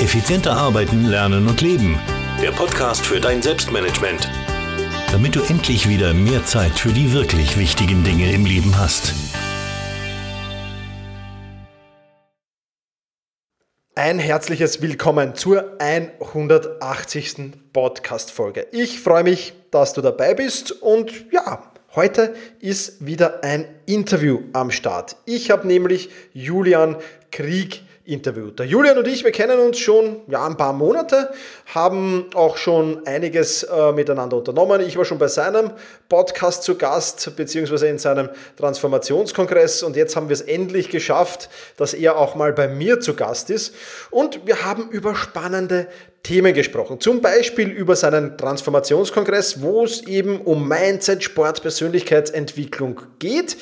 Effizienter arbeiten, lernen und leben. Der Podcast für dein Selbstmanagement. Damit du endlich wieder mehr Zeit für die wirklich wichtigen Dinge im Leben hast. Ein herzliches Willkommen zur 180. Podcast-Folge. Ich freue mich, dass du dabei bist und ja, heute ist wieder ein Interview am Start. Ich habe nämlich Julian Krieg interviewt. Der Julian und ich, wir kennen uns schon ja, ein paar Monate, haben auch schon einiges äh, miteinander unternommen. Ich war schon bei seinem Podcast zu Gast, beziehungsweise in seinem Transformationskongress und jetzt haben wir es endlich geschafft, dass er auch mal bei mir zu Gast ist. Und wir haben über spannende Themen gesprochen. Zum Beispiel über seinen Transformationskongress, wo es eben um Mindset, Sport, Persönlichkeitsentwicklung geht.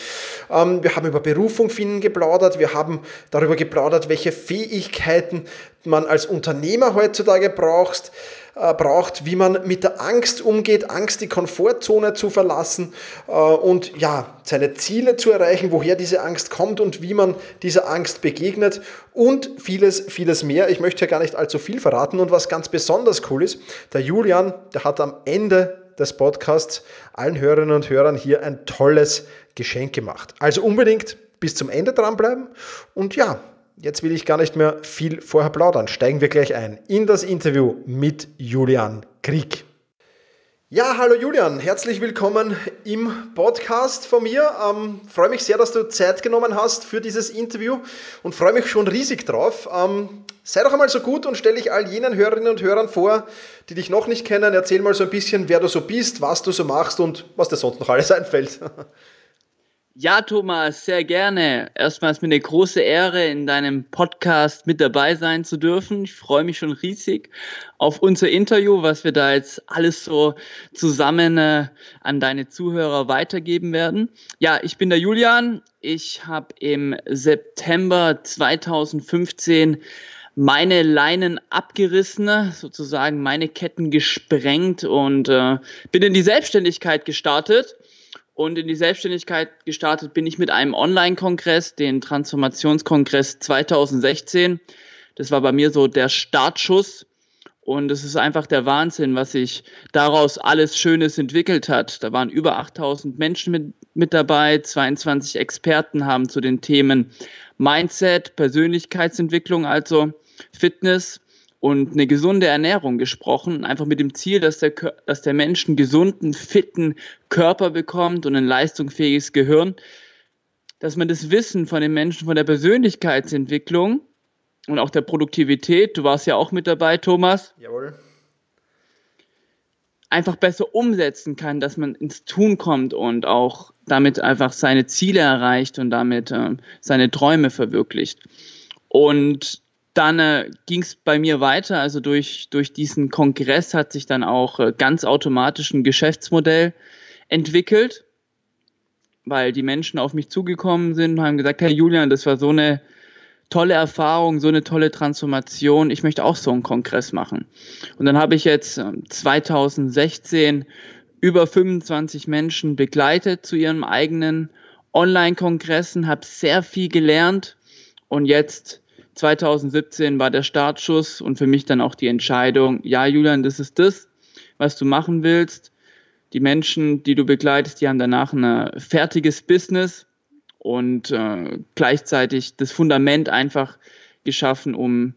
Ähm, wir haben über Berufung finden geplaudert. Wir haben darüber geplaudert, welche Fähigkeiten man als Unternehmer heutzutage braucht äh, braucht, wie man mit der Angst umgeht, Angst die Komfortzone zu verlassen äh, und ja, seine Ziele zu erreichen, woher diese Angst kommt und wie man dieser Angst begegnet und vieles, vieles mehr. Ich möchte ja gar nicht allzu viel verraten und was ganz besonders cool ist, der Julian, der hat am Ende des Podcasts allen Hörerinnen und Hörern hier ein tolles Geschenk gemacht. Also unbedingt bis zum Ende dranbleiben und ja, Jetzt will ich gar nicht mehr viel vorher plaudern. Steigen wir gleich ein in das Interview mit Julian Krieg. Ja, hallo Julian, herzlich willkommen im Podcast von mir. Ähm, freue mich sehr, dass du Zeit genommen hast für dieses Interview und freue mich schon riesig drauf. Ähm, sei doch einmal so gut und stelle dich all jenen Hörerinnen und Hörern vor, die dich noch nicht kennen. Erzähl mal so ein bisschen, wer du so bist, was du so machst und was dir sonst noch alles einfällt. Ja, Thomas, sehr gerne. Erstmal ist mir eine große Ehre, in deinem Podcast mit dabei sein zu dürfen. Ich freue mich schon riesig auf unser Interview, was wir da jetzt alles so zusammen äh, an deine Zuhörer weitergeben werden. Ja, ich bin der Julian. Ich habe im September 2015 meine Leinen abgerissen, sozusagen meine Ketten gesprengt und äh, bin in die Selbstständigkeit gestartet und in die Selbstständigkeit gestartet bin ich mit einem Online-Kongress, den Transformationskongress 2016. Das war bei mir so der Startschuss. Und es ist einfach der Wahnsinn, was sich daraus alles Schönes entwickelt hat. Da waren über 8000 Menschen mit, mit dabei, 22 Experten haben zu den Themen Mindset, Persönlichkeitsentwicklung, also Fitness und eine gesunde Ernährung gesprochen, einfach mit dem Ziel, dass der, dass der Mensch einen gesunden, fitten Körper bekommt und ein leistungsfähiges Gehirn, dass man das Wissen von den Menschen, von der Persönlichkeitsentwicklung und auch der Produktivität, du warst ja auch mit dabei, Thomas. Jawohl. Einfach besser umsetzen kann, dass man ins Tun kommt und auch damit einfach seine Ziele erreicht und damit äh, seine Träume verwirklicht. Und dann äh, ging es bei mir weiter. Also durch, durch diesen Kongress hat sich dann auch äh, ganz automatisch ein Geschäftsmodell entwickelt, weil die Menschen auf mich zugekommen sind und haben gesagt, hey Julian, das war so eine tolle Erfahrung, so eine tolle Transformation. Ich möchte auch so einen Kongress machen. Und dann habe ich jetzt äh, 2016 über 25 Menschen begleitet zu ihren eigenen Online-Kongressen, habe sehr viel gelernt und jetzt 2017 war der Startschuss und für mich dann auch die Entscheidung, ja, Julian, das ist das, was du machen willst. Die Menschen, die du begleitest, die haben danach ein fertiges Business und äh, gleichzeitig das Fundament einfach geschaffen, um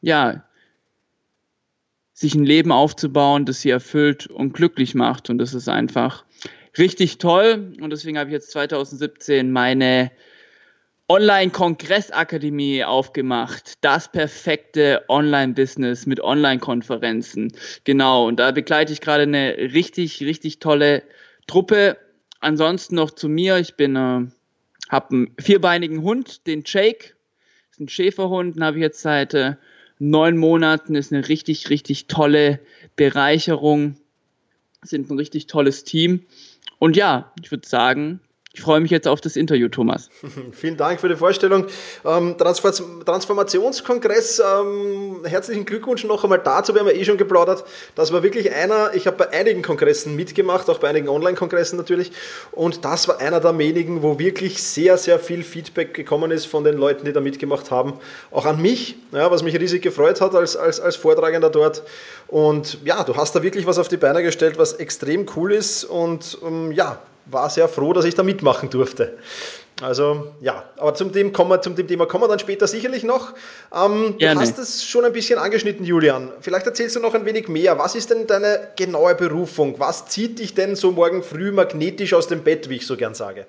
ja sich ein Leben aufzubauen, das sie erfüllt und glücklich macht. Und das ist einfach richtig toll. Und deswegen habe ich jetzt 2017 meine Online-Kongressakademie aufgemacht. Das perfekte Online-Business mit Online-Konferenzen. Genau, und da begleite ich gerade eine richtig, richtig tolle Truppe. Ansonsten noch zu mir. Ich bin, äh, habe einen vierbeinigen Hund, den Jake. Ist ein Schäferhund, den habe ich jetzt seit äh, neun Monaten. Ist eine richtig, richtig tolle Bereicherung. Sind ein richtig tolles Team. Und ja, ich würde sagen, ich freue mich jetzt auf das Interview, Thomas. Vielen Dank für die Vorstellung. Ähm, Transformationskongress, ähm, herzlichen Glückwunsch noch einmal dazu, wir haben ja eh schon geplaudert. Das war wirklich einer, ich habe bei einigen Kongressen mitgemacht, auch bei einigen Online-Kongressen natürlich. Und das war einer der wenigen, wo wirklich sehr, sehr viel Feedback gekommen ist von den Leuten, die da mitgemacht haben. Auch an mich, ja, was mich riesig gefreut hat als, als, als Vortragender dort. Und ja, du hast da wirklich was auf die Beine gestellt, was extrem cool ist. Und ähm, ja, war sehr froh, dass ich da mitmachen durfte. Also ja, aber zum, dem kommen wir, zum dem Thema kommen wir dann später sicherlich noch. Ähm, du hast es schon ein bisschen angeschnitten, Julian. Vielleicht erzählst du noch ein wenig mehr. Was ist denn deine genaue Berufung? Was zieht dich denn so morgen früh magnetisch aus dem Bett, wie ich so gern sage?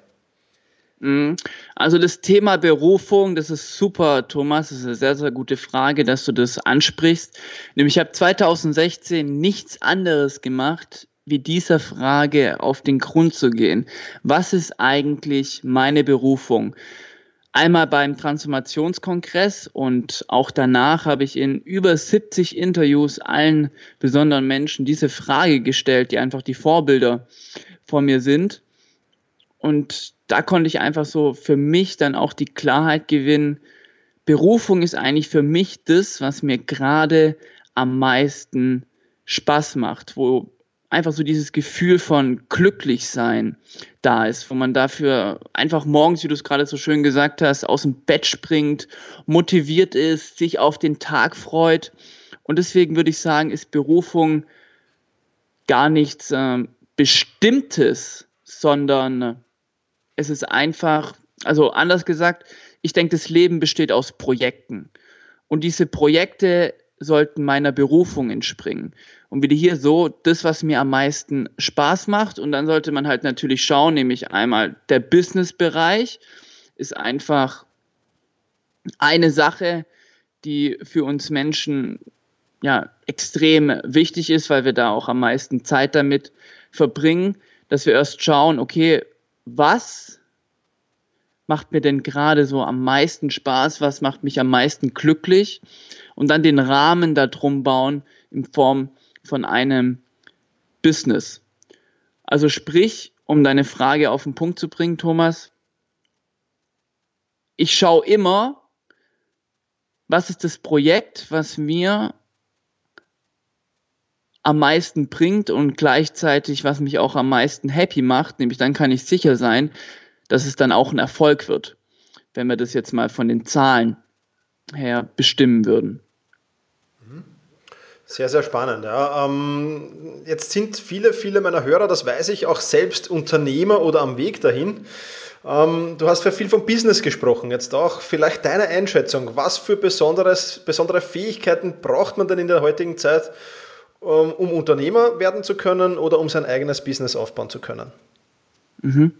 Mhm. Also das Thema Berufung, das ist super, Thomas. Das ist eine sehr, sehr gute Frage, dass du das ansprichst. Nämlich ich habe 2016 nichts anderes gemacht, wie dieser Frage auf den Grund zu gehen. Was ist eigentlich meine Berufung? Einmal beim Transformationskongress und auch danach habe ich in über 70 Interviews allen besonderen Menschen diese Frage gestellt, die einfach die Vorbilder vor mir sind. Und da konnte ich einfach so für mich dann auch die Klarheit gewinnen. Berufung ist eigentlich für mich das, was mir gerade am meisten Spaß macht, wo einfach so dieses Gefühl von glücklich sein da ist, wo man dafür einfach morgens, wie du es gerade so schön gesagt hast, aus dem Bett springt, motiviert ist, sich auf den Tag freut. Und deswegen würde ich sagen, ist Berufung gar nichts äh, Bestimmtes, sondern es ist einfach, also anders gesagt, ich denke, das Leben besteht aus Projekten. Und diese Projekte sollten meiner Berufung entspringen. Und wieder hier so das, was mir am meisten Spaß macht. Und dann sollte man halt natürlich schauen, nämlich einmal der Business-Bereich ist einfach eine Sache, die für uns Menschen ja extrem wichtig ist, weil wir da auch am meisten Zeit damit verbringen, dass wir erst schauen, okay, was macht mir denn gerade so am meisten Spaß, was macht mich am meisten glücklich und dann den Rahmen darum bauen in Form von einem Business. Also sprich, um deine Frage auf den Punkt zu bringen, Thomas, ich schaue immer, was ist das Projekt, was mir am meisten bringt und gleichzeitig, was mich auch am meisten happy macht, nämlich dann kann ich sicher sein, dass es dann auch ein Erfolg wird, wenn wir das jetzt mal von den Zahlen her bestimmen würden. Sehr, sehr spannend. Ja. Ähm, jetzt sind viele, viele meiner Hörer, das weiß ich, auch selbst Unternehmer oder am Weg dahin. Ähm, du hast für viel vom Business gesprochen. Jetzt auch vielleicht deine Einschätzung. Was für besonderes, besondere Fähigkeiten braucht man denn in der heutigen Zeit, um, um Unternehmer werden zu können oder um sein eigenes Business aufbauen zu können? Mhm.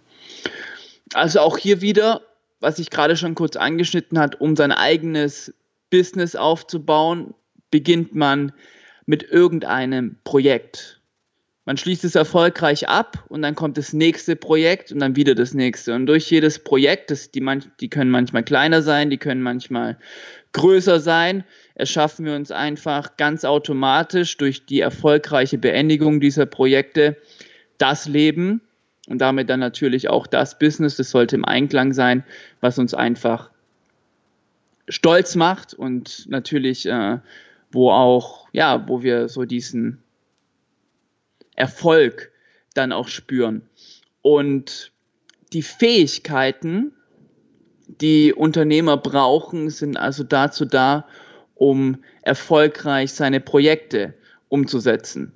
Also auch hier wieder, was ich gerade schon kurz angeschnitten hat, um sein eigenes Business aufzubauen, beginnt man mit irgendeinem Projekt. Man schließt es erfolgreich ab und dann kommt das nächste Projekt und dann wieder das nächste. Und durch jedes Projekt, das, die, manch, die können manchmal kleiner sein, die können manchmal größer sein, erschaffen wir uns einfach ganz automatisch durch die erfolgreiche Beendigung dieser Projekte das Leben und damit dann natürlich auch das Business, das sollte im Einklang sein, was uns einfach stolz macht und natürlich äh, wo auch, ja, wo wir so diesen Erfolg dann auch spüren. Und die Fähigkeiten, die Unternehmer brauchen, sind also dazu da, um erfolgreich seine Projekte umzusetzen.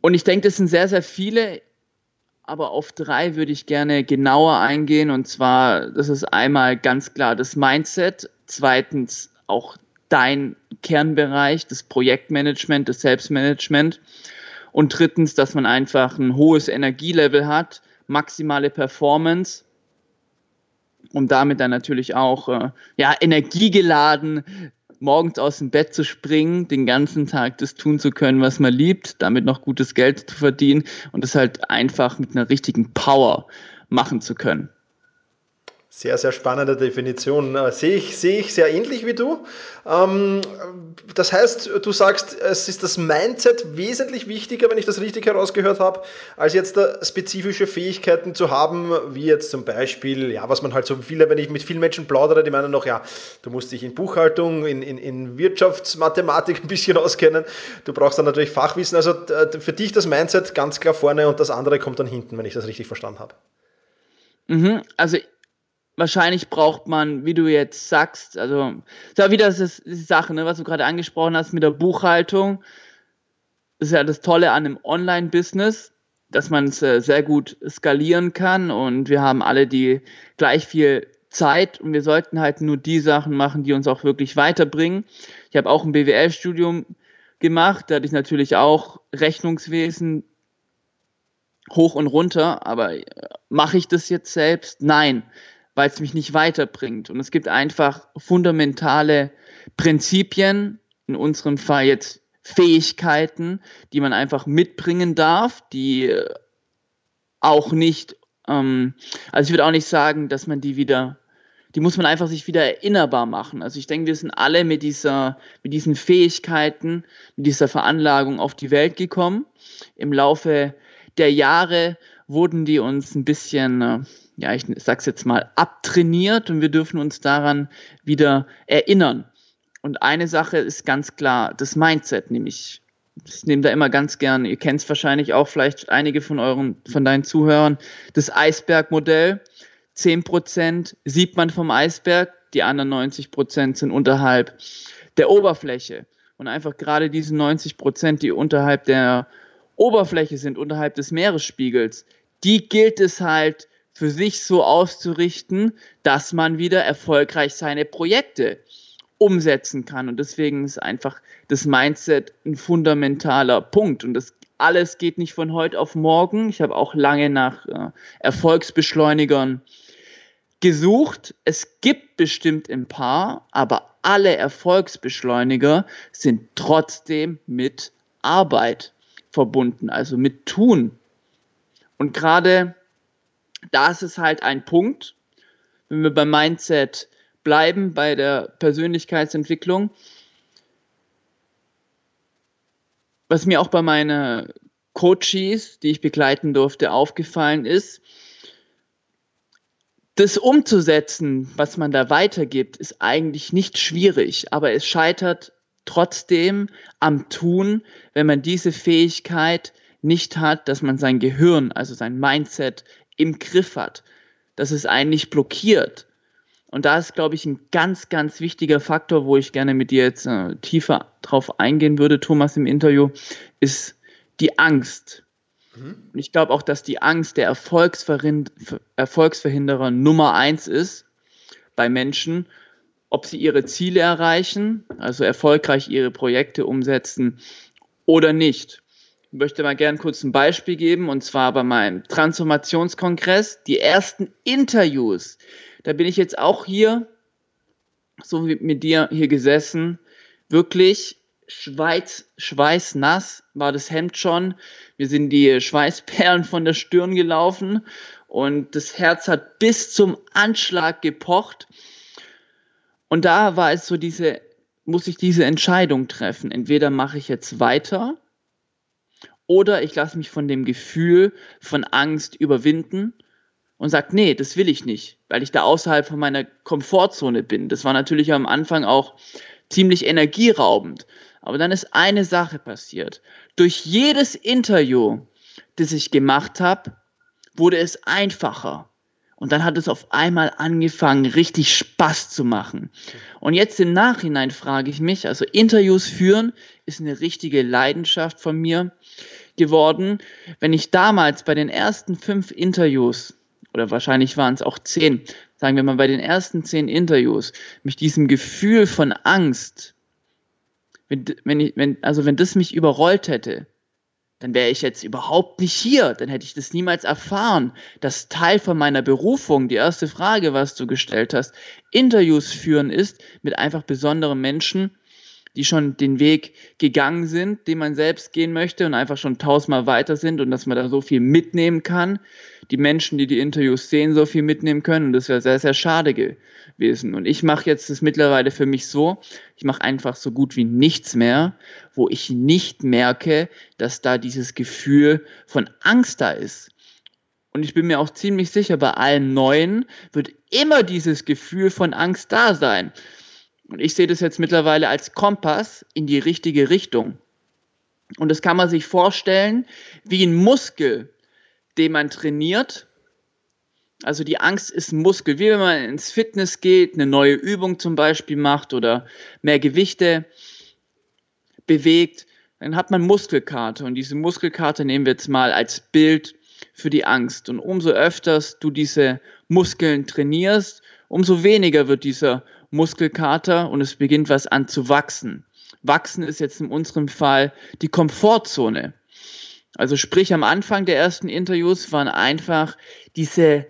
Und ich denke, das sind sehr, sehr viele, aber auf drei würde ich gerne genauer eingehen. Und zwar, das ist einmal ganz klar das Mindset, zweitens auch dein Kernbereich, das Projektmanagement, das Selbstmanagement. Und drittens, dass man einfach ein hohes Energielevel hat, maximale Performance, um damit dann natürlich auch äh, ja, energiegeladen morgens aus dem Bett zu springen, den ganzen Tag das tun zu können, was man liebt, damit noch gutes Geld zu verdienen und das halt einfach mit einer richtigen Power machen zu können. Sehr, sehr spannende Definition. Äh, sehe ich, sehe ich sehr ähnlich wie du. Ähm, das heißt, du sagst, es ist das Mindset wesentlich wichtiger, wenn ich das richtig herausgehört habe, als jetzt spezifische Fähigkeiten zu haben, wie jetzt zum Beispiel, ja, was man halt so viele, wenn ich mit vielen Menschen plaudere, die meinen noch, ja, du musst dich in Buchhaltung, in, in, in Wirtschaftsmathematik ein bisschen auskennen. Du brauchst dann natürlich Fachwissen. Also für dich das Mindset ganz klar vorne und das andere kommt dann hinten, wenn ich das richtig verstanden habe. Mhm, also wahrscheinlich braucht man, wie du jetzt sagst, also ist ja wieder das, die Sache, ne, was du gerade angesprochen hast mit der Buchhaltung. Das ist ja das Tolle an einem Online-Business, dass man es äh, sehr gut skalieren kann und wir haben alle die gleich viel Zeit und wir sollten halt nur die Sachen machen, die uns auch wirklich weiterbringen. Ich habe auch ein BWL-Studium gemacht, da hatte ich natürlich auch Rechnungswesen hoch und runter, aber äh, mache ich das jetzt selbst? Nein weil es mich nicht weiterbringt. Und es gibt einfach fundamentale Prinzipien, in unserem Fall jetzt Fähigkeiten, die man einfach mitbringen darf, die äh, auch nicht, ähm, also ich würde auch nicht sagen, dass man die wieder, die muss man einfach sich wieder erinnerbar machen. Also ich denke, wir sind alle mit dieser, mit diesen Fähigkeiten, mit dieser Veranlagung auf die Welt gekommen. Im Laufe der Jahre wurden die uns ein bisschen, äh, ja, ich sag's jetzt mal, abtrainiert und wir dürfen uns daran wieder erinnern. Und eine Sache ist ganz klar, das Mindset, nämlich ich nehme da immer ganz gern, ihr kennt es wahrscheinlich auch vielleicht einige von euren, von deinen Zuhörern, das Eisbergmodell. 10% sieht man vom Eisberg, die anderen 90% sind unterhalb der Oberfläche. Und einfach gerade diese 90%, die unterhalb der Oberfläche sind, unterhalb des Meeresspiegels, die gilt es halt für sich so auszurichten, dass man wieder erfolgreich seine Projekte umsetzen kann. Und deswegen ist einfach das Mindset ein fundamentaler Punkt. Und das alles geht nicht von heute auf morgen. Ich habe auch lange nach äh, Erfolgsbeschleunigern gesucht. Es gibt bestimmt ein paar, aber alle Erfolgsbeschleuniger sind trotzdem mit Arbeit verbunden, also mit Tun. Und gerade da ist es halt ein Punkt, wenn wir beim Mindset bleiben, bei der Persönlichkeitsentwicklung, was mir auch bei meinen Coaches, die ich begleiten durfte, aufgefallen ist, das umzusetzen, was man da weitergibt, ist eigentlich nicht schwierig, aber es scheitert trotzdem am Tun, wenn man diese Fähigkeit nicht hat, dass man sein Gehirn, also sein Mindset im Griff hat, dass es einen nicht blockiert. Und da ist, glaube ich, ein ganz, ganz wichtiger Faktor, wo ich gerne mit dir jetzt äh, tiefer drauf eingehen würde, Thomas, im Interview, ist die Angst. Mhm. Und ich glaube auch, dass die Angst der Erfolgsverhinderer Nummer eins ist bei Menschen, ob sie ihre Ziele erreichen, also erfolgreich ihre Projekte umsetzen oder nicht möchte mal gern kurz ein Beispiel geben, und zwar bei meinem Transformationskongress, die ersten Interviews. Da bin ich jetzt auch hier, so wie mit dir hier gesessen, wirklich Schweiz, schweißnass war das Hemd schon. Wir sind die Schweißperlen von der Stirn gelaufen und das Herz hat bis zum Anschlag gepocht. Und da war es so diese, muss ich diese Entscheidung treffen. Entweder mache ich jetzt weiter oder ich lasse mich von dem Gefühl von Angst überwinden und sage, nee, das will ich nicht, weil ich da außerhalb von meiner Komfortzone bin. Das war natürlich am Anfang auch ziemlich energieraubend. Aber dann ist eine Sache passiert. Durch jedes Interview, das ich gemacht habe, wurde es einfacher. Und dann hat es auf einmal angefangen, richtig Spaß zu machen. Und jetzt im Nachhinein frage ich mich, also Interviews führen ist eine richtige Leidenschaft von mir geworden. Wenn ich damals bei den ersten fünf Interviews, oder wahrscheinlich waren es auch zehn, sagen wir mal bei den ersten zehn Interviews, mich diesem Gefühl von Angst, wenn, wenn ich, wenn, also wenn das mich überrollt hätte, dann wäre ich jetzt überhaupt nicht hier, dann hätte ich das niemals erfahren. Das Teil von meiner Berufung, die erste Frage, was du gestellt hast, Interviews führen ist mit einfach besonderen Menschen, die schon den Weg gegangen sind, den man selbst gehen möchte und einfach schon tausendmal weiter sind und dass man da so viel mitnehmen kann. die Menschen, die die Interviews sehen, so viel mitnehmen können. Und das wäre sehr, sehr schade gewesen. Und ich mache jetzt das mittlerweile für mich so, ich mache einfach so gut wie nichts mehr, wo ich nicht merke, dass da dieses Gefühl von Angst da ist. Und ich bin mir auch ziemlich sicher, bei allen Neuen wird immer dieses Gefühl von Angst da sein. Und ich sehe das jetzt mittlerweile als Kompass in die richtige Richtung. Und das kann man sich vorstellen wie ein Muskel, den man trainiert. Also die Angst ist ein Muskel, wie wenn man ins Fitness geht, eine neue Übung zum Beispiel macht oder mehr Gewichte bewegt, dann hat man Muskelkarte und diese Muskelkarte nehmen wir jetzt mal als Bild für die Angst. Und umso öfters du diese Muskeln trainierst, umso weniger wird dieser Muskelkater und es beginnt was an zu wachsen. Wachsen ist jetzt in unserem Fall die Komfortzone. Also sprich, am Anfang der ersten Interviews waren einfach diese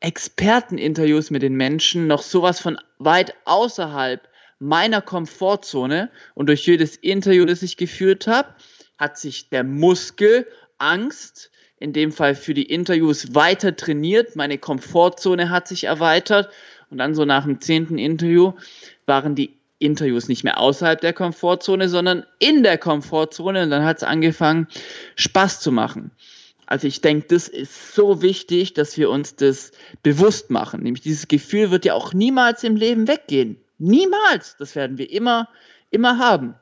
Experteninterviews mit den Menschen noch sowas von weit außerhalb meiner Komfortzone. Und durch jedes Interview, das ich geführt habe, hat sich der Muskel Angst, in dem Fall für die Interviews, weiter trainiert. Meine Komfortzone hat sich erweitert. Und dann so nach dem zehnten Interview waren die Interviews nicht mehr außerhalb der Komfortzone, sondern in der Komfortzone. Und dann hat es angefangen, Spaß zu machen. Also ich denke, das ist so wichtig, dass wir uns das bewusst machen. Nämlich dieses Gefühl wird ja auch niemals im Leben weggehen. Niemals. Das werden wir immer, immer haben.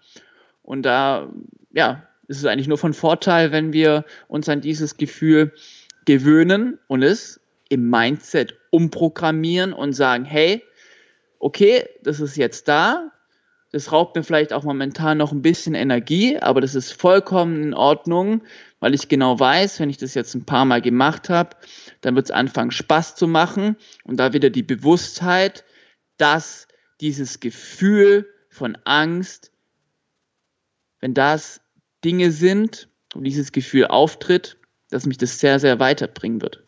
Und da, ja, ist es eigentlich nur von Vorteil, wenn wir uns an dieses Gefühl gewöhnen und es im Mindset umprogrammieren und sagen, hey, okay, das ist jetzt da, das raubt mir vielleicht auch momentan noch ein bisschen Energie, aber das ist vollkommen in Ordnung, weil ich genau weiß, wenn ich das jetzt ein paar Mal gemacht habe, dann wird es anfangen Spaß zu machen und da wieder die Bewusstheit, dass dieses Gefühl von Angst, wenn das Dinge sind und dieses Gefühl auftritt, dass mich das sehr, sehr weiterbringen wird.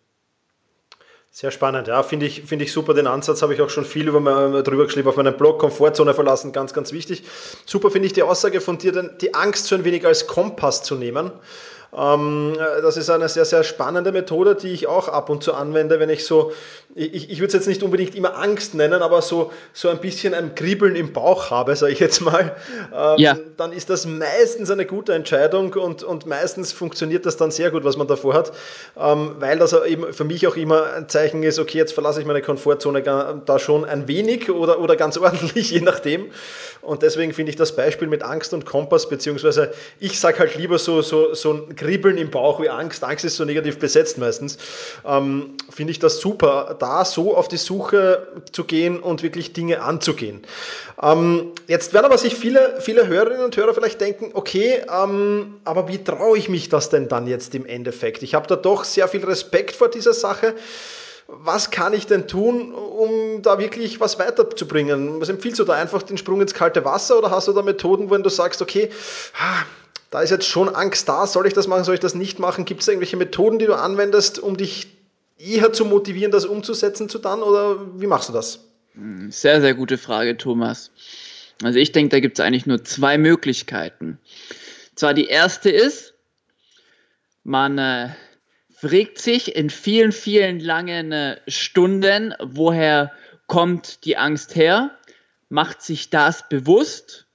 Sehr spannend, ja, finde ich, find ich super. Den Ansatz habe ich auch schon viel über mein, drüber geschrieben auf meinem Blog. Komfortzone verlassen, ganz, ganz wichtig. Super finde ich die Aussage von dir, denn die Angst so ein wenig als Kompass zu nehmen. Ähm, das ist eine sehr, sehr spannende Methode, die ich auch ab und zu anwende, wenn ich so, ich, ich würde es jetzt nicht unbedingt immer Angst nennen, aber so, so ein bisschen ein Kribbeln im Bauch habe, sage ich jetzt mal, ähm, ja. dann ist das meistens eine gute Entscheidung und, und meistens funktioniert das dann sehr gut, was man davor hat, ähm, weil das eben für mich auch immer ein Zeichen ist, okay, jetzt verlasse ich meine Komfortzone da schon ein wenig oder, oder ganz ordentlich, je nachdem. Und deswegen finde ich das Beispiel mit Angst und Kompass, beziehungsweise ich sage halt lieber so, so, so ein Kribbeln im Bauch wie Angst. Angst ist so negativ besetzt meistens. Ähm, Finde ich das super, da so auf die Suche zu gehen und wirklich Dinge anzugehen. Ähm, jetzt werden aber sich viele, viele Hörerinnen und Hörer vielleicht denken, okay, ähm, aber wie traue ich mich das denn dann jetzt im Endeffekt? Ich habe da doch sehr viel Respekt vor dieser Sache was kann ich denn tun, um da wirklich was weiterzubringen? Was empfiehlst du da? Einfach den Sprung ins kalte Wasser oder hast du da Methoden, wo du sagst, okay, da ist jetzt schon Angst da, soll ich das machen, soll ich das nicht machen? Gibt es irgendwelche Methoden, die du anwendest, um dich eher zu motivieren, das umzusetzen zu dann oder wie machst du das? Sehr, sehr gute Frage, Thomas. Also ich denke, da gibt es eigentlich nur zwei Möglichkeiten. Zwar die erste ist, man äh, fragt sich in vielen, vielen langen äh, Stunden, woher kommt die Angst her, macht sich das bewusst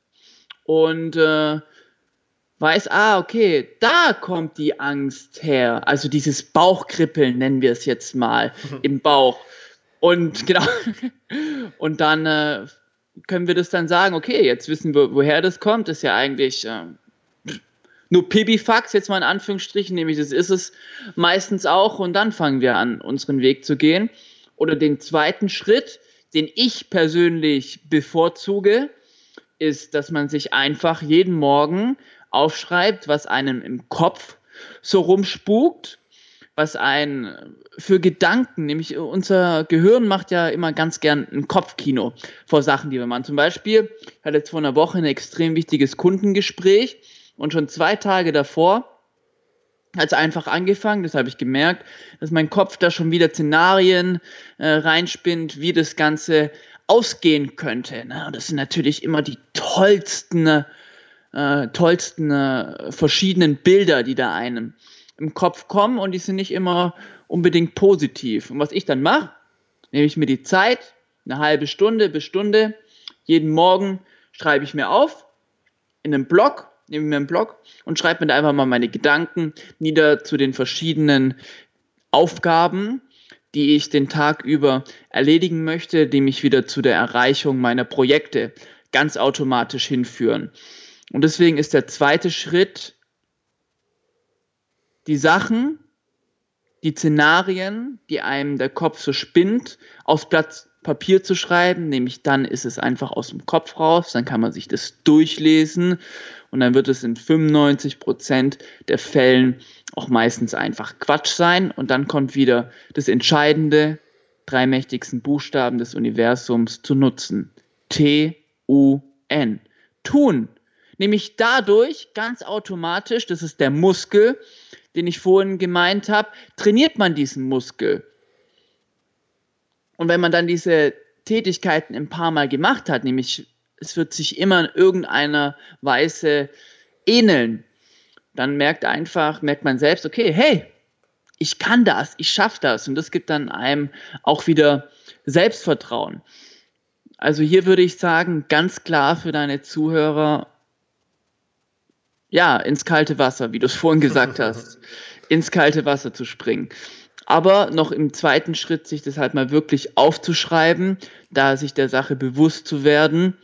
und äh, weiß, ah, okay, da kommt die Angst her. Also dieses Bauchkribbeln nennen wir es jetzt mal im Bauch. Und genau, und dann äh, können wir das dann sagen, okay, jetzt wissen wir, woher das kommt. Das ist ja eigentlich äh, nur Pibifax, jetzt mal in Anführungsstrichen, nämlich das ist es meistens auch. Und dann fangen wir an, unseren Weg zu gehen. Oder den zweiten Schritt, den ich persönlich bevorzuge, ist, dass man sich einfach jeden Morgen aufschreibt, was einem im Kopf so rumspukt, was ein für Gedanken, nämlich unser Gehirn macht ja immer ganz gern ein Kopfkino vor Sachen, die wir machen. Zum Beispiel, ich hatte jetzt vor einer Woche ein extrem wichtiges Kundengespräch und schon zwei Tage davor hat es einfach angefangen, das habe ich gemerkt, dass mein Kopf da schon wieder Szenarien äh, reinspinnt, wie das Ganze ausgehen könnte. Ne? Das sind natürlich immer die tollsten äh, tollsten äh, verschiedenen Bilder, die da einem im Kopf kommen und die sind nicht immer unbedingt positiv. Und was ich dann mache, nehme ich mir die Zeit, eine halbe Stunde bis Stunde, jeden Morgen schreibe ich mir auf in einem Blog, nehme mir einen Blog und schreibe mir da einfach mal meine Gedanken nieder zu den verschiedenen Aufgaben, die ich den Tag über erledigen möchte, die mich wieder zu der Erreichung meiner Projekte ganz automatisch hinführen. Und deswegen ist der zweite Schritt, die Sachen, die Szenarien, die einem der Kopf so spinnt, aufs Blatt Papier zu schreiben, nämlich dann ist es einfach aus dem Kopf raus, dann kann man sich das durchlesen und dann wird es in 95 Prozent der Fällen auch meistens einfach Quatsch sein und dann kommt wieder das entscheidende, drei mächtigsten Buchstaben des Universums zu nutzen. T-U-N. Tun. Nämlich dadurch ganz automatisch, das ist der Muskel, den ich vorhin gemeint habe, trainiert man diesen Muskel. Und wenn man dann diese Tätigkeiten ein paar Mal gemacht hat, nämlich es wird sich immer in irgendeiner Weise ähneln, dann merkt einfach, merkt man selbst, okay, hey, ich kann das, ich schaffe das. Und das gibt dann einem auch wieder Selbstvertrauen. Also hier würde ich sagen, ganz klar für deine Zuhörer, ja, ins kalte Wasser, wie du es vorhin gesagt hast, ins kalte Wasser zu springen. Aber noch im zweiten Schritt, sich das halt mal wirklich aufzuschreiben, da sich der Sache bewusst zu werden,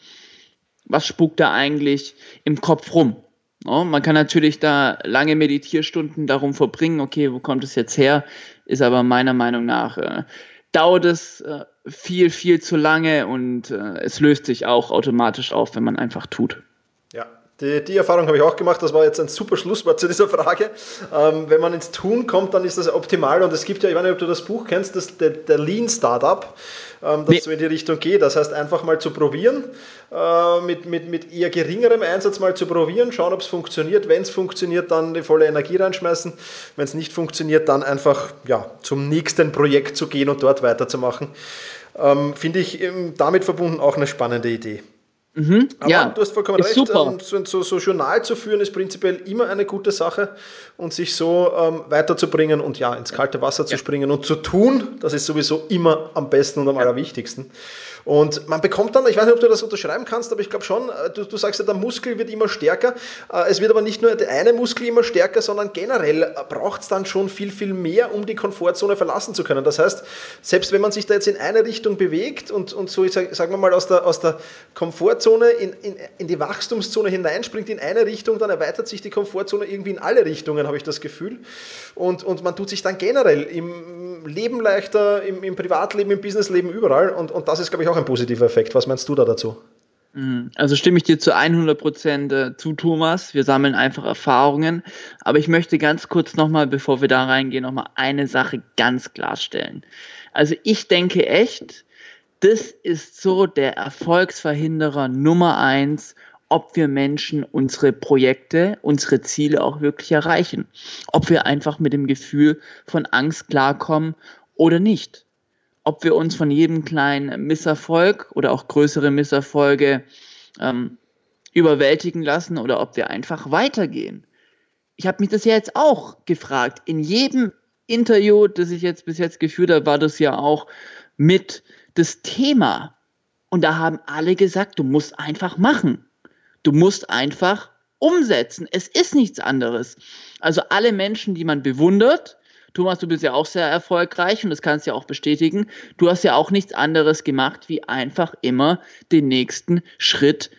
was spukt da eigentlich im Kopf rum. No, man kann natürlich da lange Meditierstunden darum verbringen, okay, wo kommt es jetzt her, ist aber meiner Meinung nach, äh, dauert es äh, viel, viel zu lange und äh, es löst sich auch automatisch auf, wenn man einfach tut. Die, die Erfahrung habe ich auch gemacht, das war jetzt ein super Schlusswort zu dieser Frage. Ähm, wenn man ins Tun kommt, dann ist das optimal und es gibt ja, ich weiß nicht, ob du das Buch kennst, das, der, der Lean Startup, ähm, das nee. so in die Richtung geht. Das heißt, einfach mal zu probieren, äh, mit, mit, mit eher geringerem Einsatz mal zu probieren, schauen, ob es funktioniert. Wenn es funktioniert, dann die volle Energie reinschmeißen. Wenn es nicht funktioniert, dann einfach ja, zum nächsten Projekt zu gehen und dort weiterzumachen. Ähm, Finde ich damit verbunden auch eine spannende Idee. Mhm, Aber ja, du hast vollkommen recht. Super. Ähm, so, so, so, Journal zu führen ist prinzipiell immer eine gute Sache und sich so ähm, weiterzubringen und ja, ins kalte Wasser zu ja. springen und zu tun, das ist sowieso immer am besten und am ja. allerwichtigsten. Und man bekommt dann, ich weiß nicht, ob du das unterschreiben kannst, aber ich glaube schon, äh, du, du sagst ja, der Muskel wird immer stärker. Äh, es wird aber nicht nur der eine Muskel immer stärker, sondern generell äh, braucht es dann schon viel, viel mehr, um die Komfortzone verlassen zu können. Das heißt, selbst wenn man sich da jetzt in eine Richtung bewegt und, und so, sagen wir mal, aus der, aus der Komfortzone in, in, in die Wachstumszone hineinspringt in eine Richtung, dann erweitert sich die Komfortzone irgendwie in alle Richtungen, habe ich das Gefühl. Und, und man tut sich dann generell im Leben leichter, im, im Privatleben, im Businessleben, überall. Und, und das ist, glaube ich, auch auch ein positiver Effekt. Was meinst du da dazu? Mhm. Also stimme ich dir zu 100 Prozent äh, zu, Thomas. Wir sammeln einfach Erfahrungen. Aber ich möchte ganz kurz nochmal, bevor wir da reingehen, nochmal eine Sache ganz klarstellen. Also ich denke echt, das ist so der Erfolgsverhinderer Nummer eins, ob wir Menschen unsere Projekte, unsere Ziele auch wirklich erreichen. Ob wir einfach mit dem Gefühl von Angst klarkommen oder nicht ob wir uns von jedem kleinen Misserfolg oder auch größere Misserfolge ähm, überwältigen lassen oder ob wir einfach weitergehen. Ich habe mich das ja jetzt auch gefragt. In jedem Interview, das ich jetzt bis jetzt geführt habe, war das ja auch mit das Thema. Und da haben alle gesagt, du musst einfach machen. Du musst einfach umsetzen. Es ist nichts anderes. Also alle Menschen, die man bewundert, Thomas, du bist ja auch sehr erfolgreich und das kannst du ja auch bestätigen. Du hast ja auch nichts anderes gemacht, wie einfach immer den nächsten Schritt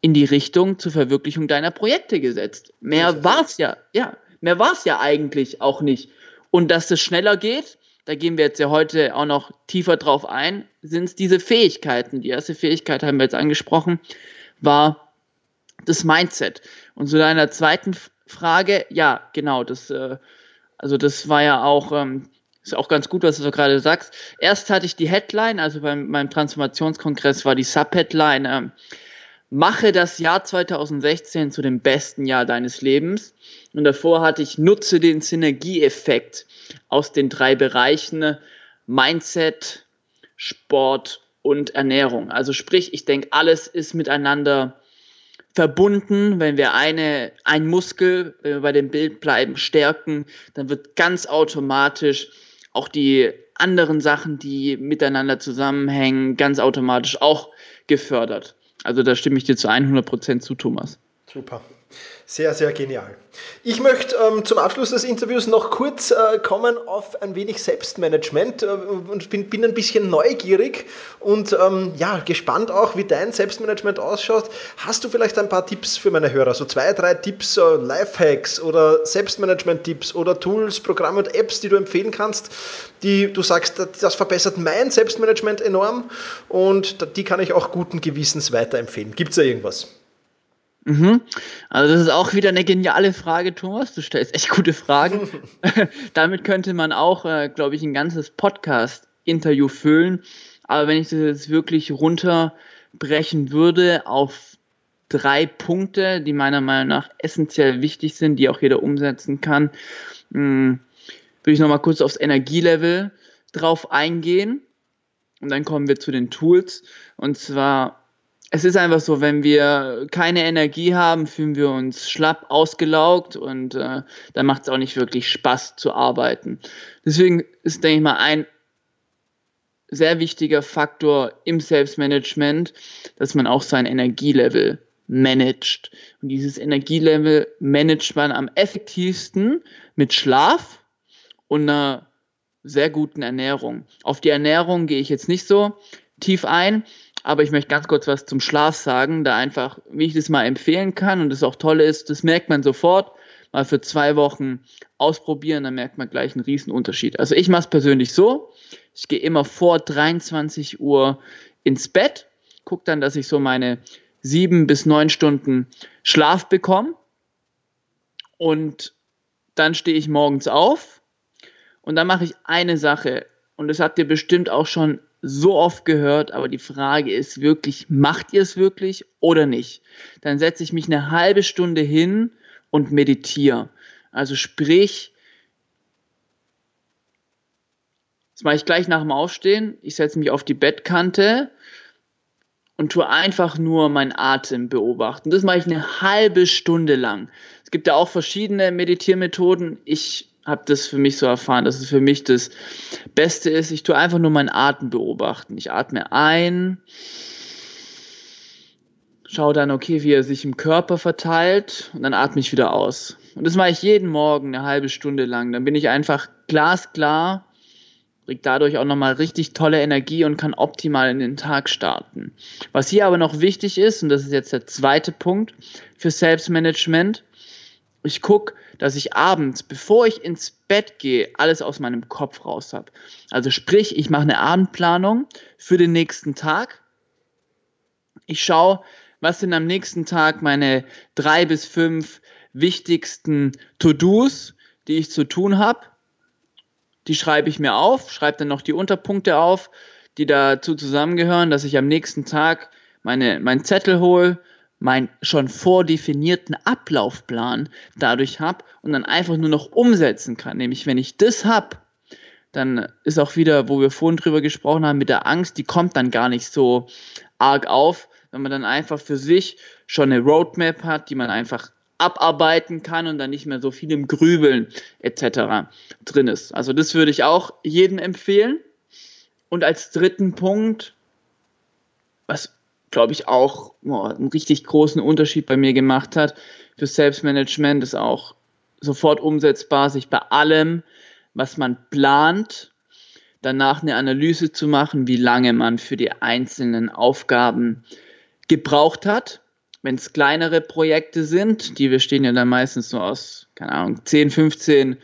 in die Richtung zur Verwirklichung deiner Projekte gesetzt. Mehr war es ja, ja, mehr war es ja eigentlich auch nicht. Und dass es schneller geht, da gehen wir jetzt ja heute auch noch tiefer drauf ein, sind es diese Fähigkeiten. Die erste Fähigkeit haben wir jetzt angesprochen, war das Mindset. Und zu deiner zweiten Frage, ja, genau, das äh, also das war ja auch, ähm, ist auch ganz gut, was du gerade sagst. Erst hatte ich die Headline, also beim meinem Transformationskongress war die Subheadline, ähm, mache das Jahr 2016 zu dem besten Jahr deines Lebens. Und davor hatte ich, nutze den Synergieeffekt aus den drei Bereichen Mindset, Sport und Ernährung. Also sprich, ich denke, alles ist miteinander verbunden, wenn wir eine, ein Muskel, wenn wir bei dem Bild bleiben, stärken, dann wird ganz automatisch auch die anderen Sachen, die miteinander zusammenhängen, ganz automatisch auch gefördert. Also da stimme ich dir zu 100 Prozent zu, Thomas. Super. Sehr, sehr genial. Ich möchte ähm, zum Abschluss des Interviews noch kurz äh, kommen auf ein wenig Selbstmanagement äh, und bin, bin ein bisschen neugierig und ähm, ja, gespannt auch, wie dein Selbstmanagement ausschaut. Hast du vielleicht ein paar Tipps für meine Hörer? So zwei, drei Tipps, äh, Lifehacks oder Selbstmanagement-Tipps oder Tools, Programme und Apps, die du empfehlen kannst, die du sagst, das verbessert mein Selbstmanagement enorm und die kann ich auch guten Gewissens weiterempfehlen. Gibt es da irgendwas? Mhm. Also das ist auch wieder eine geniale Frage, Thomas. Du stellst echt gute Fragen. Damit könnte man auch, äh, glaube ich, ein ganzes Podcast-Interview füllen. Aber wenn ich das jetzt wirklich runterbrechen würde auf drei Punkte, die meiner Meinung nach essentiell wichtig sind, die auch jeder umsetzen kann, mh, hm, würde ich nochmal kurz aufs Energielevel drauf eingehen. Und dann kommen wir zu den Tools. Und zwar es ist einfach so, wenn wir keine Energie haben, fühlen wir uns schlapp, ausgelaugt und äh, dann macht es auch nicht wirklich Spaß zu arbeiten. Deswegen ist, denke ich mal, ein sehr wichtiger Faktor im Selbstmanagement, dass man auch sein Energielevel managt. Und dieses Energielevel managt man am effektivsten mit Schlaf und einer sehr guten Ernährung. Auf die Ernährung gehe ich jetzt nicht so tief ein. Aber ich möchte ganz kurz was zum Schlaf sagen, da einfach, wie ich das mal empfehlen kann und das auch toll ist, das merkt man sofort, mal für zwei Wochen ausprobieren, dann merkt man gleich einen riesen Unterschied. Also ich mache es persönlich so, ich gehe immer vor 23 Uhr ins Bett, gucke dann, dass ich so meine sieben bis neun Stunden Schlaf bekomme und dann stehe ich morgens auf und dann mache ich eine Sache und das habt ihr bestimmt auch schon so oft gehört, aber die Frage ist wirklich, macht ihr es wirklich oder nicht? Dann setze ich mich eine halbe Stunde hin und meditiere. Also sprich, das mache ich gleich nach dem Aufstehen. Ich setze mich auf die Bettkante und tue einfach nur meinen Atem beobachten. Das mache ich eine halbe Stunde lang. Es gibt ja auch verschiedene Meditiermethoden. Ich habe das für mich so erfahren, dass es für mich das Beste ist. Ich tue einfach nur meinen Atem beobachten. Ich atme ein, schaue dann, okay, wie er sich im Körper verteilt und dann atme ich wieder aus. Und das mache ich jeden Morgen eine halbe Stunde lang. Dann bin ich einfach glasklar, kriege dadurch auch nochmal richtig tolle Energie und kann optimal in den Tag starten. Was hier aber noch wichtig ist, und das ist jetzt der zweite Punkt für Selbstmanagement, ich gucke, dass ich abends, bevor ich ins Bett gehe, alles aus meinem Kopf raus habe. Also sprich, ich mache eine Abendplanung für den nächsten Tag. Ich schaue, was sind am nächsten Tag meine drei bis fünf wichtigsten To-Dos, die ich zu tun habe. Die schreibe ich mir auf, schreibe dann noch die Unterpunkte auf, die dazu zusammengehören, dass ich am nächsten Tag meine, meinen Zettel hole, meinen schon vordefinierten Ablaufplan dadurch habe und dann einfach nur noch umsetzen kann. Nämlich, wenn ich das habe, dann ist auch wieder, wo wir vorhin drüber gesprochen haben, mit der Angst, die kommt dann gar nicht so arg auf, wenn man dann einfach für sich schon eine Roadmap hat, die man einfach abarbeiten kann und dann nicht mehr so viel im Grübeln etc. drin ist. Also das würde ich auch jedem empfehlen. Und als dritten Punkt, was glaube ich, auch oh, einen richtig großen Unterschied bei mir gemacht hat. Für Selbstmanagement ist auch sofort umsetzbar, sich bei allem, was man plant, danach eine Analyse zu machen, wie lange man für die einzelnen Aufgaben gebraucht hat. Wenn es kleinere Projekte sind, die bestehen ja dann meistens nur aus, keine Ahnung, 10, 15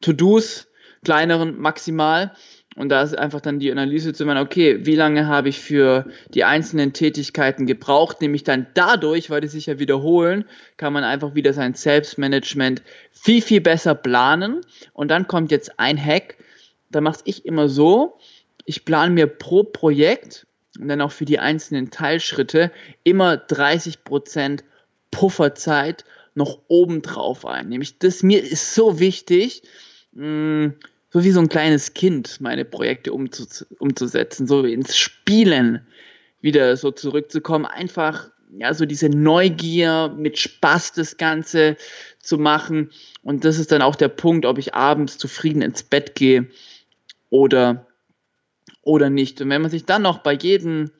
To-Dos, kleineren maximal, und da ist einfach dann die Analyse zu machen, okay, wie lange habe ich für die einzelnen Tätigkeiten gebraucht? Nämlich dann dadurch, weil die sich ja wiederholen, kann man einfach wieder sein Selbstmanagement viel, viel besser planen. Und dann kommt jetzt ein Hack, da mache ich immer so, ich plane mir pro Projekt und dann auch für die einzelnen Teilschritte immer 30 Prozent Pufferzeit noch obendrauf ein. Nämlich das mir ist so wichtig, mh, hm, so wie so ein kleines Kind meine Projekte umzusetzen, so ins Spielen wieder so zurückzukommen, einfach ja, so diese Neugier mit Spaß das Ganze zu machen. Und das ist dann auch der Punkt, ob ich abends zufrieden ins Bett gehe oder, oder nicht. Und wenn man sich dann noch bei jedem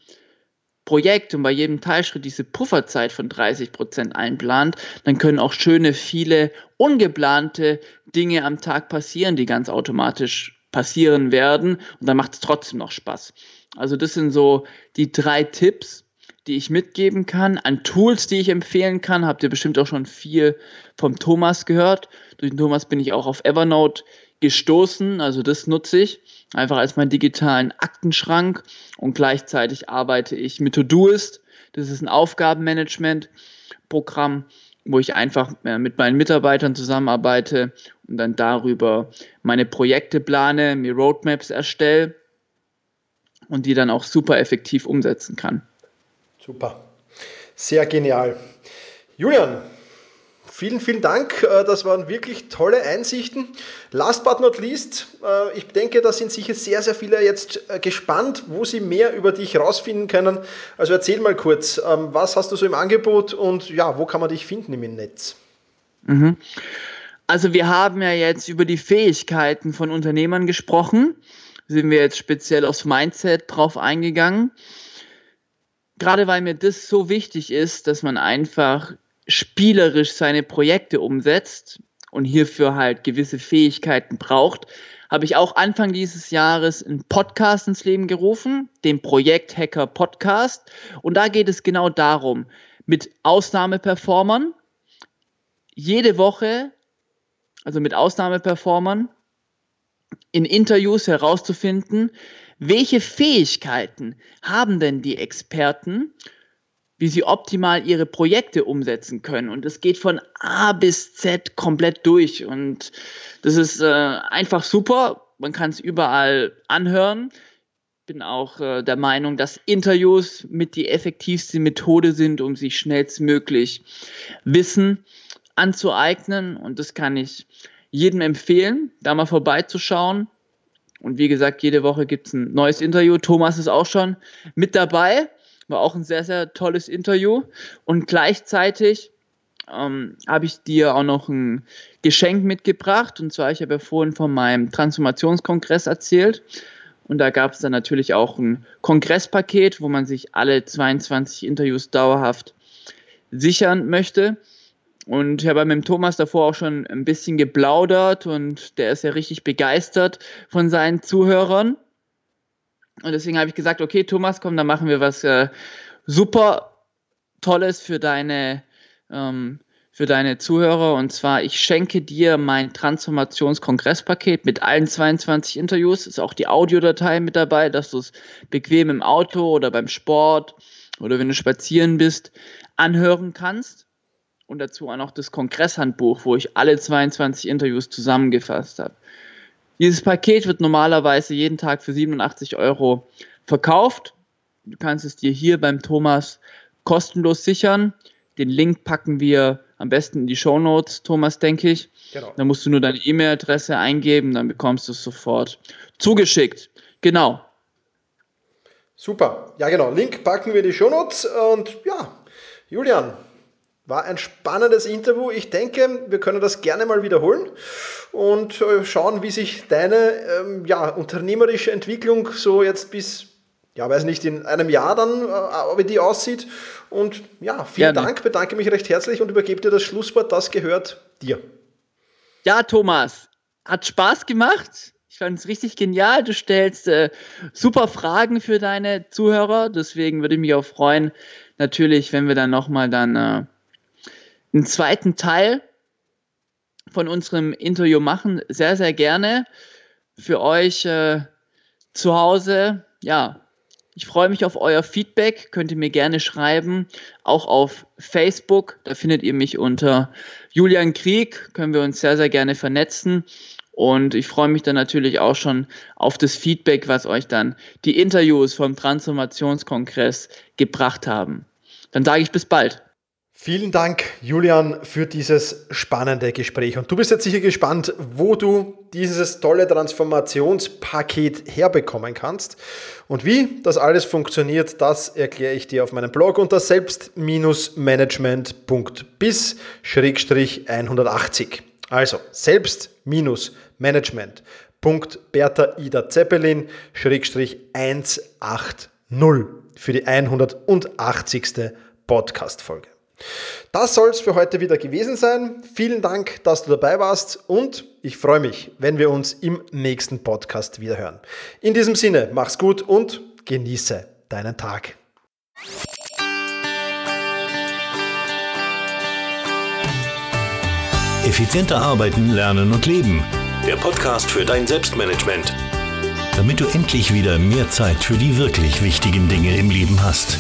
Projekt und bei jedem Teilschritt diese Pufferzeit von 30 Prozent einplant, dann können auch schöne, viele ungeplante Dinge am Tag passieren, die ganz automatisch passieren werden. Und dann macht es trotzdem noch Spaß. Also das sind so die drei Tipps, die ich mitgeben kann, an Tools, die ich empfehlen kann. Habt ihr bestimmt auch schon viel vom Thomas gehört. Durch den Thomas bin ich auch auf Evernote gestoßen, also das nutze ich einfach als meinen digitalen Aktenschrank und gleichzeitig arbeite ich mit Todoist. Das ist ein Aufgabenmanagement-Programm, wo ich einfach äh, mit meinen Mitarbeitern zusammenarbeite und dann darüber meine Projekte plane, mir Roadmaps erstelle und die dann auch super effektiv umsetzen kann. Super. Sehr genial. Julian, vielen, vielen Dank. Äh, das waren wirklich tolle Einsichten. Last but not least, äh, ich denke, da sind sicher sehr, sehr viele jetzt äh, gespannt, wo sie mehr über dich herausfinden können. Also erzähl mal kurz, ähm, was hast du so im Angebot und ja, wo kann man dich finden im Netz? Mhm. Also wir haben ja jetzt über die Fähigkeiten von Unternehmern gesprochen. Sind wir jetzt speziell aufs Mindset drauf eingegangen gerade weil mir das so wichtig ist, dass man einfach spielerisch seine Projekte umsetzt und hierfür halt gewisse Fähigkeiten braucht, habe ich auch Anfang dieses Jahres einen Podcast ins Leben gerufen, den Projekt Hacker Podcast. Und da geht es genau darum, mit Ausnahmeperformern jede Woche, also mit Ausnahmeperformern, in Interviews herauszufinden, welche Fähigkeiten haben denn die Experten, wie sie optimal ihre Projekte umsetzen können? Und es geht von A bis Z komplett durch. Und das ist äh, einfach super. Man kann es überall anhören. Bin auch äh, der Meinung, dass Interviews mit die effektivste Methode sind, um sich schnellstmöglich Wissen anzueignen. Und das kann ich jedem empfehlen, da mal vorbeizuschauen. Und wie gesagt, jede Woche gibt es ein neues Interview. Thomas ist auch schon mit dabei. War auch ein sehr, sehr tolles Interview. Und gleichzeitig ähm, habe ich dir auch noch ein Geschenk mitgebracht. Und zwar, ich habe ja vorhin von meinem Transformationskongress erzählt. Und da gab es dann natürlich auch ein Kongresspaket, wo man sich alle 22 Interviews dauerhaft sichern möchte. Und ich habe mit dem Thomas davor auch schon ein bisschen geplaudert und der ist ja richtig begeistert von seinen Zuhörern. Und deswegen habe ich gesagt, okay, Thomas, komm, dann machen wir was äh, super Tolles für deine, ähm, für deine Zuhörer. Und zwar, ich schenke dir mein Transformationskongresspaket mit allen 22 Interviews. Ist auch die Audiodatei mit dabei, dass du es bequem im Auto oder beim Sport oder wenn du spazieren bist anhören kannst und dazu auch noch das Kongresshandbuch, wo ich alle 22 Interviews zusammengefasst habe. Dieses Paket wird normalerweise jeden Tag für 87 Euro verkauft. Du kannst es dir hier beim Thomas kostenlos sichern. Den Link packen wir am besten in die Show Notes, Thomas, denke ich. Genau. Da musst du nur deine E-Mail-Adresse eingeben, dann bekommst du es sofort zugeschickt. Genau. Super. Ja, genau. Link packen wir in die Show Notes. Und ja, Julian, war ein spannendes Interview. Ich denke, wir können das gerne mal wiederholen und äh, schauen, wie sich deine ähm, ja, unternehmerische Entwicklung so jetzt bis, ja, weiß nicht, in einem Jahr dann, äh, wie die aussieht. Und ja, vielen gerne. Dank, bedanke mich recht herzlich und übergebe dir das Schlusswort. Das gehört dir. Ja, Thomas, hat Spaß gemacht. Ich fand es richtig genial. Du stellst äh, super Fragen für deine Zuhörer. Deswegen würde ich mich auch freuen, natürlich, wenn wir dann nochmal dann äh, einen zweiten Teil von unserem Interview machen. Sehr, sehr gerne für euch äh, zu Hause. Ja, ich freue mich auf euer Feedback. Könnt ihr mir gerne schreiben. Auch auf Facebook. Da findet ihr mich unter Julian Krieg. Können wir uns sehr, sehr gerne vernetzen. Und ich freue mich dann natürlich auch schon auf das Feedback, was euch dann die Interviews vom Transformationskongress gebracht haben. Dann sage ich bis bald. Vielen Dank, Julian, für dieses spannende Gespräch. Und du bist jetzt sicher gespannt, wo du dieses tolle Transformationspaket herbekommen kannst. Und wie das alles funktioniert, das erkläre ich dir auf meinem Blog unter selbst-management.bis-180. Also selbst-management.bertha Ida Zeppelin-180 für die 180. Podcast-Folge. Das soll es für heute wieder gewesen sein. Vielen Dank, dass du dabei warst und ich freue mich, wenn wir uns im nächsten Podcast wieder hören. In diesem Sinne, mach's gut und genieße deinen Tag. Effizienter arbeiten, lernen und leben. Der Podcast für dein Selbstmanagement. Damit du endlich wieder mehr Zeit für die wirklich wichtigen Dinge im Leben hast.